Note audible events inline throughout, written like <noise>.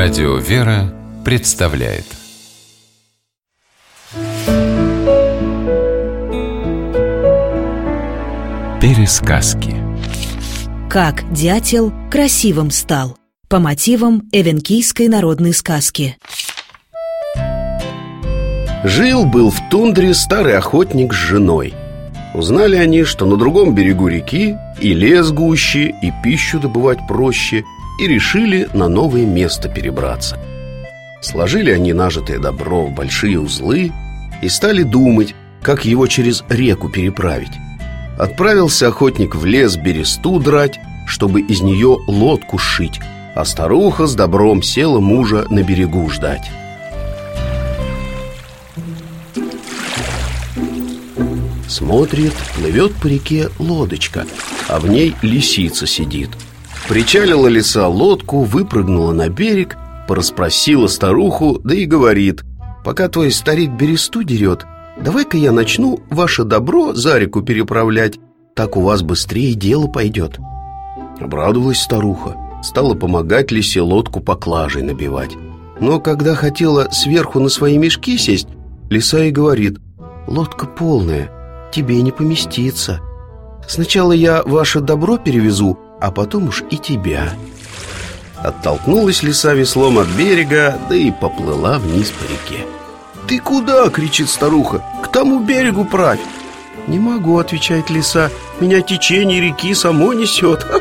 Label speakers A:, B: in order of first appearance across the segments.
A: Радио «Вера» представляет. Пересказки.
B: Как дятел красивым стал. По мотивам эвенкийской народной сказки.
C: Жил-был в тундре старый охотник с женой. Узнали они, что на другом берегу реки И лес гуще, и пищу добывать проще И решили на новое место перебраться. Сложили они нажитое добро в большие узлы И стали думать, как его через реку переправить. Отправился охотник в лес бересту драть, чтобы из нее лодку сшить А старуха с добром села мужа на берегу ждать. Смотрит, плывет по реке лодочка, а в ней лисица сидит Причалила лиса лодку, выпрыгнула на берег, порасспросила старуху, да и говорит Пока твой старик бересту дерет, Давай-ка я начну ваше добро за реку переправлять Так у вас быстрее дело пойдет Обрадовалась старуха Стала помогать лисе лодку поклажей набивать. Но когда хотела сверху на свои мешки сесть Лиса и говорит Лодка полная, тебе не поместится. Сначала я ваше добро перевезу, а потом уж и тебя Оттолкнулась лиса веслом от берега, да и поплыла вниз по реке «Ты куда?» — кричит старуха. «К тому берегу правь!» «Не могу», — отвечает лиса. «Меня течение реки само несет!» <laughs>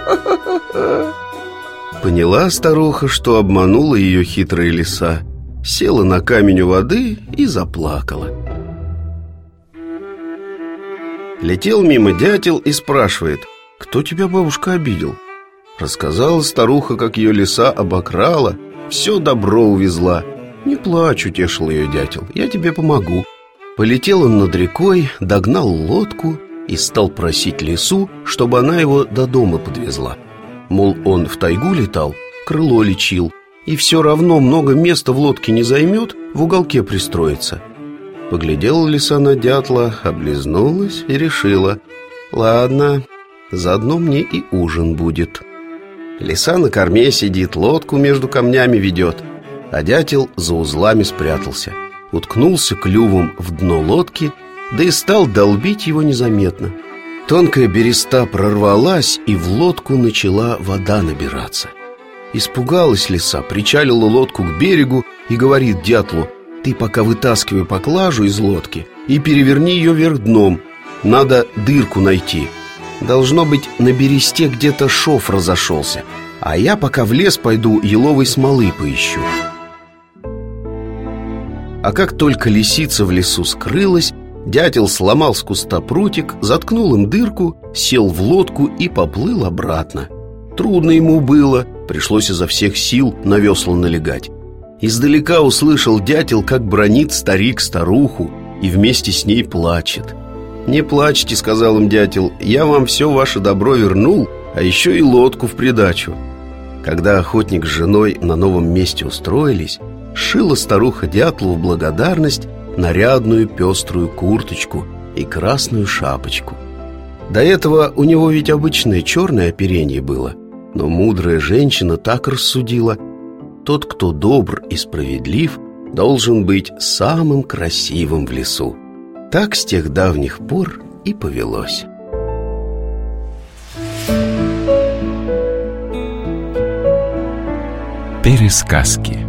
C: Поняла старуха, что обманула ее хитрая лиса Села на камень у воды и заплакала Летел мимо дятел и спрашивает «Кто тебя, бабушка, обидел?» Рассказала старуха, как ее лиса обокрала Все добро увезла «Не плачь», — утешил ее дятел, — «я тебе помогу». Полетел он над рекой, догнал лодку и стал просить лису, чтобы она его до дома подвезла. Мол, он в тайгу летал, крыло лечил, и все равно много места в лодке не займет, в уголке пристроится. Поглядела лиса на дятла, облизнулась и решила, «Ладно, заодно мне и ужин будет». Лиса на корме сидит, лодку между камнями ведет – а дятел за узлами спрятался. Уткнулся клювом в дно лодки Да и стал долбить его незаметно. Тонкая береста прорвалась И в лодку начала вода набираться. Испугалась лиса, причалила лодку к берегу И говорит дятлу Ты пока вытаскивай поклажу из лодки И переверни ее вверх дном. Надо дырку найти Должно быть, на бересте где-то шов разошелся А я пока в лес пойду еловой смолы поищу а как только лисица в лесу скрылась, дятел сломал с куста прутик, заткнул им дырку, сел в лодку и поплыл обратно. Трудно ему было, пришлось изо всех сил на весла налегать. Издалека услышал дятел, как бронит старик старуху и вместе с ней плачет. «Не плачьте», — сказал им дятел, — «я вам все ваше добро вернул, а еще и лодку в придачу». Когда охотник с женой на новом месте устроились, Шила старуха дятлу в благодарность нарядную пеструю курточку и красную шапочку. До этого у него ведь обычное черное оперение было, но мудрая женщина так рассудила, тот, кто добр и справедлив, должен быть самым красивым в лесу. Так с тех давних пор и повелось.
A: Пересказки